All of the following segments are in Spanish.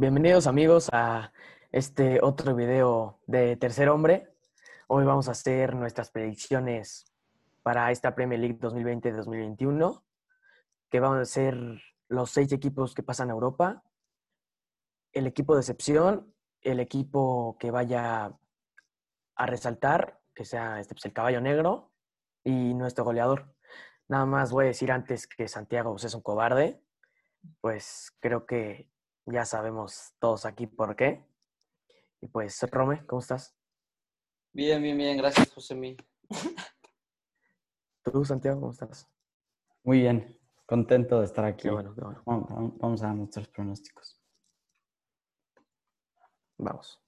Bienvenidos amigos a este otro video de Tercer Hombre. Hoy vamos a hacer nuestras predicciones para esta Premier League 2020-2021, que van a ser los seis equipos que pasan a Europa, el equipo de excepción, el equipo que vaya a resaltar, que sea este, pues, el caballo negro, y nuestro goleador. Nada más voy a decir antes que Santiago pues, es un cobarde, pues creo que ya sabemos todos aquí por qué. Y pues, Rome, ¿cómo estás? Bien, bien, bien, gracias, José Mí. ¿Tú, Santiago, cómo estás? Muy bien, contento de estar aquí. Qué bueno, qué bueno. Vamos, vamos a dar nuestros pronósticos. Vamos.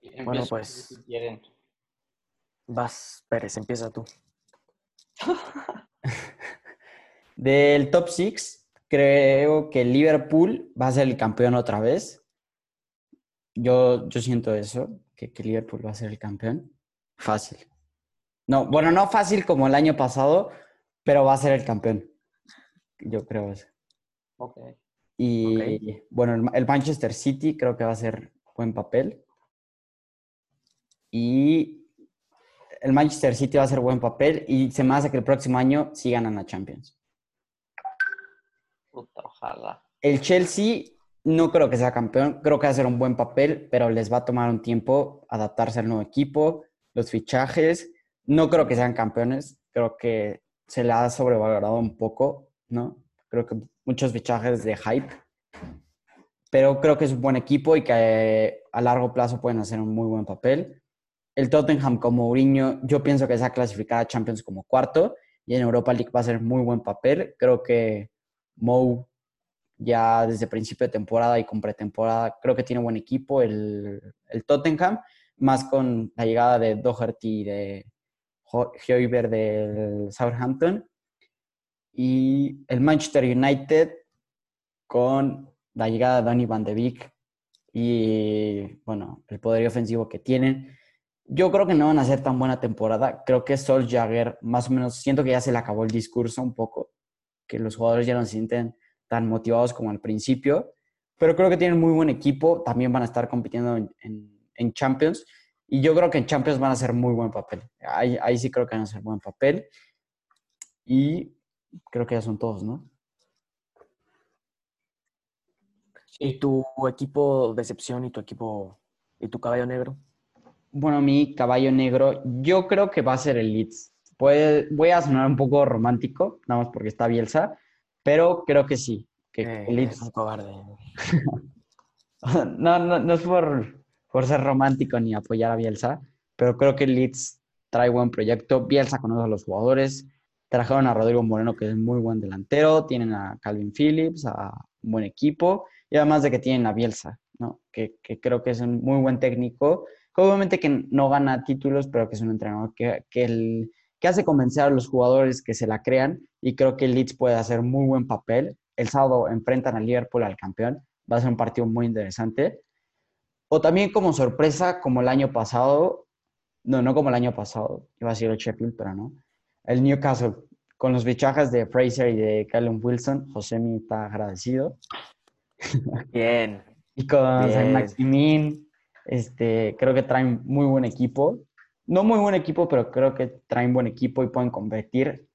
Empiezo Bueno, pues. si quieren. Vas, Pérez, empieza tú. Del top 6, creo que Liverpool va a ser el campeón otra vez. Yo, yo siento eso, que, que Liverpool va a ser el campeón. Fácil. No, bueno, no fácil como el año pasado, pero va a ser el campeón. Yo creo eso. Ok. Y bueno, el, el Manchester City creo que va a ser buen papel. Y el Manchester City va a ser buen papel y se me hace que el próximo año sí ganan la Champions. El Chelsea no creo que sea campeón, creo que va a ser un buen papel, pero les va a tomar un tiempo adaptarse al nuevo equipo, los fichajes. No creo que sean campeones, creo que se le ha sobrevalorado un poco, ¿no? Creo que muchos fichajes de hype, pero creo que es un buen equipo y que eh, a largo plazo pueden hacer un muy buen papel. El Tottenham como Mourinho, yo pienso que se va a clasificar a Champions como cuarto y en Europa League va a ser muy buen papel. Creo que Mou ya desde principio de temporada y con pretemporada, creo que tiene buen equipo el, el Tottenham, más con la llegada de Doherty y de Hoiberg del Southampton. Y el Manchester United con la llegada de Donny van de Beek y, bueno, el poder ofensivo que tienen. Yo creo que no van a ser tan buena temporada. Creo que Sol Jagger, más o menos, siento que ya se le acabó el discurso un poco, que los jugadores ya no se sienten tan motivados como al principio, pero creo que tienen muy buen equipo, también van a estar compitiendo en, en, en Champions, y yo creo que en Champions van a hacer muy buen papel. Ahí, ahí sí creo que van a hacer buen papel, y creo que ya son todos, ¿no? ¿Y tu equipo de excepción y tu equipo y tu caballo negro? Bueno, mi caballo negro, yo creo que va a ser el Leeds. Voy a sonar un poco romántico, nada más porque está Bielsa, pero creo que sí. Que Eh, es un cobarde. No, no, no es por, por ser romántico ni apoyar a Bielsa, pero creo que Leeds trae buen proyecto. Bielsa conoce a los jugadores. Trajeron a Rodrigo Moreno, que es muy buen delantero. Tienen a Calvin Phillips, a un buen equipo. Y además de que tienen a Bielsa, ¿no? que, que creo que es un muy buen técnico. Que obviamente que no gana títulos, pero que es un entrenador que, que, el, que hace convencer a los jugadores que se la crean. Y creo que el Leeds puede hacer muy buen papel. El sábado enfrentan al Liverpool, al campeón va a ser un partido muy interesante. O también como sorpresa, como el año pasado, no, no como el año pasado, iba a ser el Sheffield, pero no. El Newcastle, con los fichajes de Fraser y de Callum Wilson, José mi está agradecido. Bien. Y con Bien. Saint Maximin, este, creo que traen muy buen equipo. No muy buen equipo, pero creo que traen buen equipo y pueden competir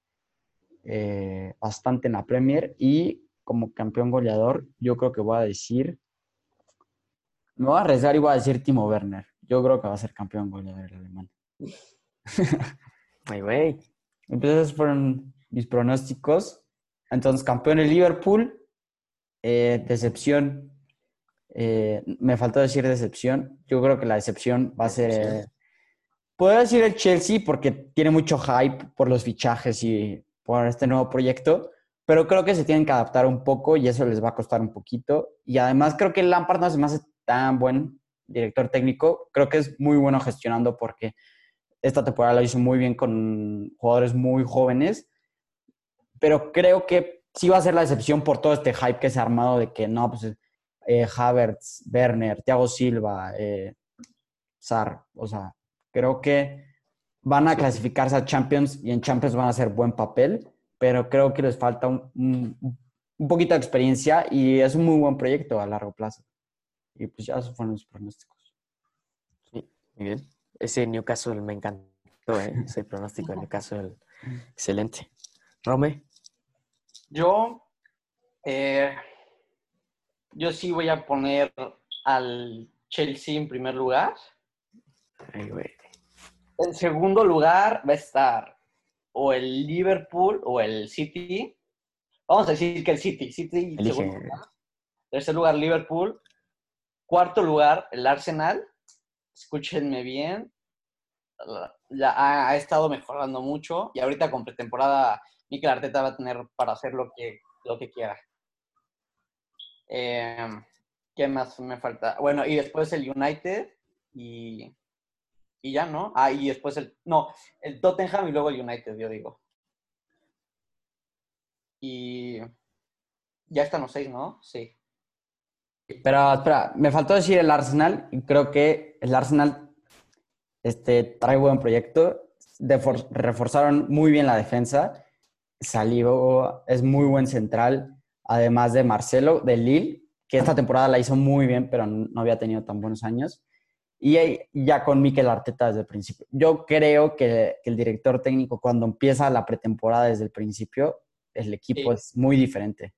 eh, bastante en la Premier. Y como campeón goleador, yo creo que voy a decir. Me voy a arriesgar y voy a decir Timo Werner. Yo creo que va a ser campeón goleador el alemán. Ay, güey. Entonces, esos fueron mis pronósticos. Entonces, campeón el Liverpool. Eh, decepción. eh, me faltó decir decepción. Yo creo que la decepción va a ser. Puedo decir el Chelsea porque tiene mucho hype por los fichajes y por este nuevo proyecto. pero creo que se tienen que adaptar un poco y eso les va a costar un poquito. Y además creo que Lampard no se me tan buen director técnico. Creo que es muy bueno gestionando porque esta temporada lo hizo muy bien con jugadores muy jóvenes, pero creo que sí va a ser la excepción por todo este hype que se ha armado de que no, pues eh, Havertz, Werner, Thiago Silva, eh, Sar, o sea, creo que van a clasificarse a Champions y en Champions van a hacer buen papel, pero creo que les falta un, un, un poquito de experiencia y es un muy buen proyecto a largo plazo. Y pues ya esos fueron los pronósticos. Sí, muy bien. Ese Newcastle me encantó, ¿eh? ese pronóstico de Newcastle. Excelente. Rome. Yo, eh, yo sí voy a poner al Chelsea en primer lugar. Ay, güey. En segundo lugar va a estar o el Liverpool o el City. Vamos a decir que el City. City Elige. segundo lugar. Tercer lugar, Liverpool. Cuarto lugar, el Arsenal. Escúchenme bien. Ha, ha estado mejorando mucho y ahorita con pretemporada Mikel Arteta va a tener para hacer lo que, lo que quiera. Eh, ¿Qué más me falta? Bueno, y después el United y, y ya, ¿no? Ah, y después el... No, el Tottenham y luego el United, yo digo. Y ya están los seis, ¿no? Sí. Pero espera, me faltó decir el Arsenal y creo que el Arsenal este, trae buen proyecto. Reforzaron muy bien la defensa. Salió, es muy buen central, además de Marcelo, de Lille, que esta temporada la hizo muy bien, pero no había tenido tan buenos años. Y ya con Mikel Arteta desde el principio. Yo creo que, que el director técnico, cuando empieza la pretemporada desde el principio, el equipo Sí. es muy diferente.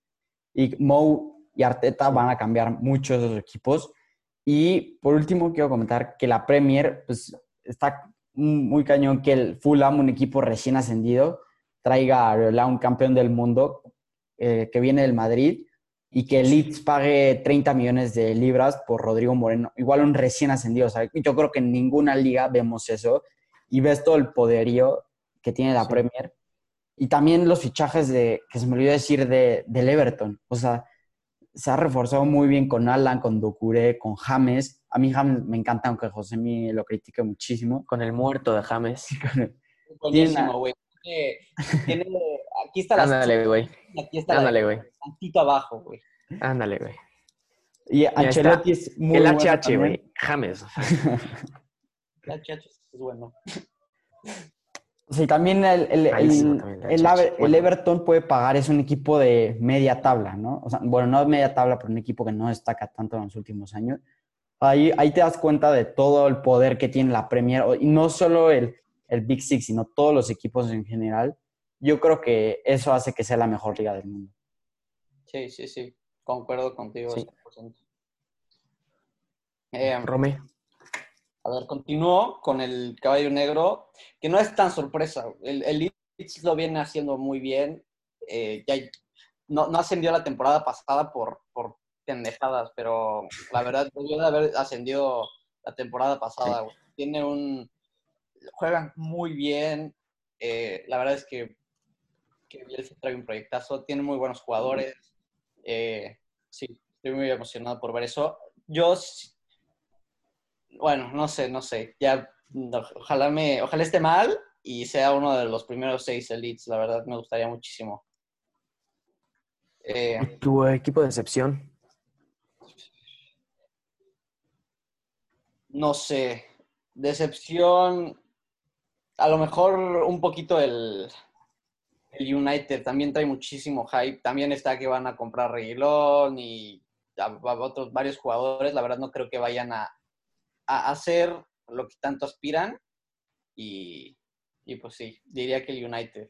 Y Mou y Arteta van a cambiar mucho esos equipos. Y por último, quiero comentar que la Premier, pues está muy cañón que el Fulham, un equipo recién ascendido, traiga a Areola, un campeón del mundo eh, que viene del Madrid y que el Leeds pague 30 millones de libras por Rodrigo Moreno, igual un recién ascendido. O sea, yo creo que en ninguna liga vemos eso y ves todo el poderío que tiene la Sí. Premier. Y también los fichajes de, que se me olvidó decir, de, del Everton. O sea, se ha reforzado muy bien con Alan, con Docure, con James. A mí James me encanta, aunque José me lo critique muchísimo. Con el muerto de James. Buenísimo, güey. Tiene- tiene- aquí está la Ándale, güey. aquí está la Ándale, güey. tantito abajo, güey. Ándale, güey. Y. Ancelotti es muy el HH, güey. James. La chacho es bueno. Y también el, el, el- el el el. Everton puede pagar, es un equipo de media tabla, ¿no? O sea, bueno, no media tabla, pero un equipo que no destaca tanto en los últimos años. Ahí, ahí te das cuenta de todo el poder que tiene la Premier, y no solo el, el Big Six, sino todos los equipos en general. Yo creo que eso hace que sea la mejor liga del mundo. Sí, sí, sí. Concuerdo contigo. Sí. 100%. Eh, Rome. A ver, continúo con el caballo negro, que no es tan sorpresa. El, el Leeds lo viene haciendo muy bien. Eh, ya no, no ascendió la temporada pasada por, por pendejadas, pero la verdad debió de haber ascendido la temporada pasada. Tiene un... Juegan muy bien. Eh, la verdad es que, que Bielsa trae un proyectazo. Tiene muy buenos jugadores. Eh, sí, estoy muy emocionado por ver eso. Yo bueno, no sé, no sé. Ya, ojalá me, ojalá esté mal y sea uno de los primeros seis elites. La verdad, me gustaría muchísimo. Eh, Tu equipo de excepción. no sé. Decepción. A lo mejor un poquito el, el United también trae muchísimo hype. También está que van a comprar Reguilón y a- otros varios jugadores. La verdad, no creo que vayan a, a hacer lo que tanto aspiran. Y, y pues sí, diría que el United.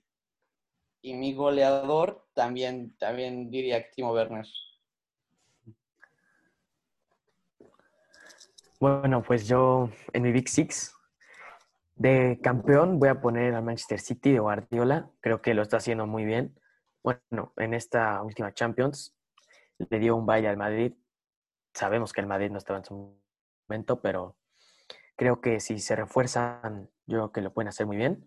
Y mi goleador también, también diría que Timo Werner. Bueno, pues yo en mi Big Six de campeón voy a poner al Manchester City de Guardiola. Creo que lo está haciendo muy bien. Bueno, en esta última Champions le dio un baile al Madrid. Sabemos que el Madrid no estaba en su momento, pero creo que si se refuerzan, yo creo que lo pueden hacer muy bien.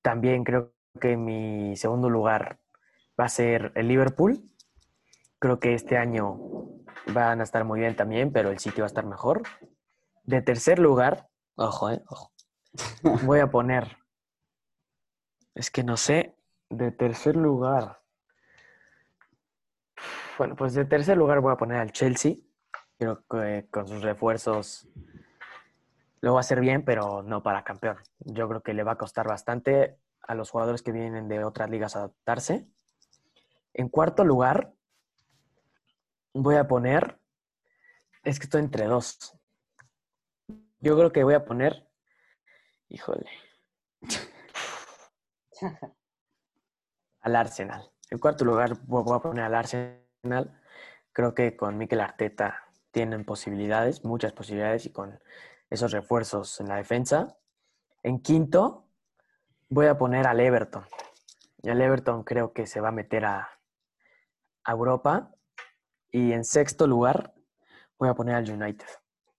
También creo que mi segundo lugar va a ser el Liverpool. Creo que este año van a estar muy bien también, pero el sitio va a estar mejor. De tercer lugar, ojo, eh, ojo. Voy a poner, es que no sé, de tercer lugar. Bueno, pues de tercer lugar voy a poner al Chelsea. Creo que con sus refuerzos lo va a hacer bien, pero no para campeón. Yo creo que le va a costar bastante a los jugadores que vienen de otras ligas adaptarse. En cuarto lugar, voy a poner, es que estoy entre dos. Yo creo que voy a poner, híjole, al Arsenal. En cuarto lugar voy a poner al Arsenal. Creo que con Mikel Arteta tienen posibilidades, muchas posibilidades, y con esos refuerzos en la defensa. En quinto, voy a poner al Everton. Y al Everton creo que se va a meter a, a Europa. Y en sexto lugar, voy a poner al United.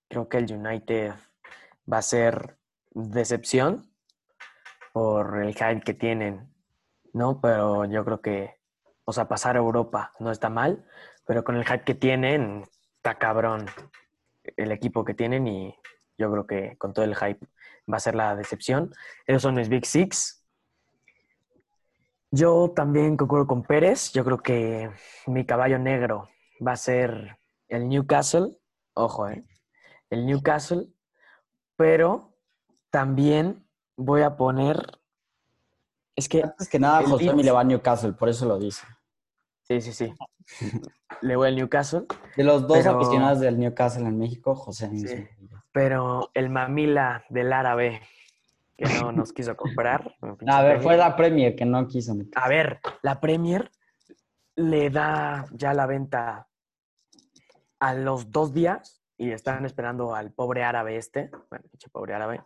Creo que el United va a ser decepción por el hype que tienen, ¿no? Pero yo creo que, o sea, pasar a Europa no está mal, pero con el hype que tienen, está cabrón el equipo que tienen y yo creo que con todo el hype va a ser la decepción. Esos son mis Big Six. Yo también concuerdo con Pérez. Yo creo que mi caballo negro va a ser el Newcastle. Ojo, ¿eh? El Newcastle. Pero también voy a poner. Es que. Antes que nada, José me le va a Newcastle, por eso lo dice. Sí, sí, sí. le voy al Newcastle. De los dos Pero- aficionados del Newcastle en México, José. Sí. mismo. Pero el mamila del árabe que no nos quiso comprar. A ver, fue la Premier que no quiso meter. A ver, la Premier le da ya la venta a los dos días y están esperando al pobre árabe este, bueno, pobre árabe,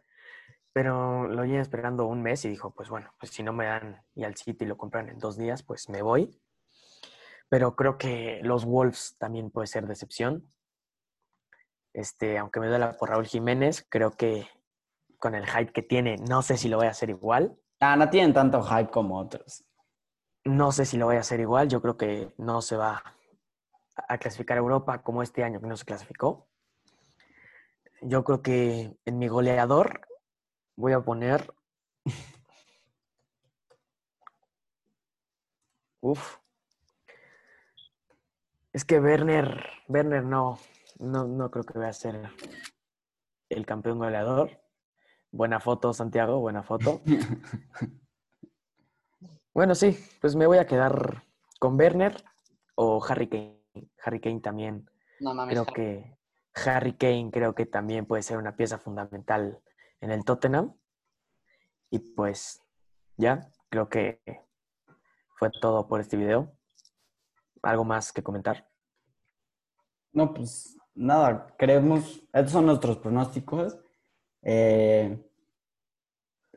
pero lo llevan esperando un mes y dijo, pues bueno, pues si no me dan y al City lo compran en dos días, pues me voy. Pero creo que los Wolves también puede ser decepción. Este, aunque me duela por Raúl Jiménez, creo que con el hype que tiene, no sé si lo voy a hacer igual. Ah, no tienen tanto hype como otros. No sé si lo voy a hacer igual. Yo creo que no se va a clasificar a Europa como este año que no se clasificó. Yo creo que en mi goleador voy a poner. Uf. Es que Werner, Werner no, no, no creo que vaya a ser el campeón goleador. Buena foto, Santiago, buena foto. Bueno, sí, pues me voy a quedar con Werner o Harry Kane. Harry Kane también. No mames. Creo que Harry Kane creo que también puede ser una pieza fundamental en el Tottenham. Y pues ya, creo que fue todo por este video. ¿Algo más que comentar? No, pues nada, creemos, estos son nuestros pronósticos. Eh,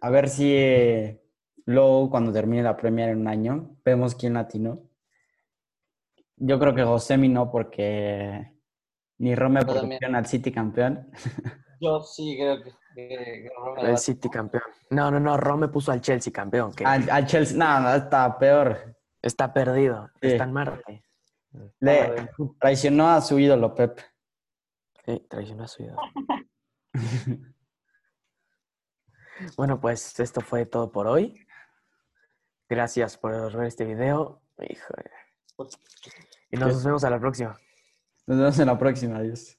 a ver si eh, luego cuando termine la Premier en un año, vemos quién latino. Yo creo que Josemi no, porque ni Rome porque al City campeón. Yo sí creo que. El City campeón. No, no, no, Rome puso al Chelsea campeón, que Al, al Chelsea, no, no, está peor. está perdido, Sí. está en Marte. Le traicionó a su ídolo, Pep. Sí, traicionó a su ídolo. Bueno, pues esto fue todo por hoy. Gracias por ver este video. Híjole. Y nos vemos a la próxima. Nos vemos en la próxima, adiós.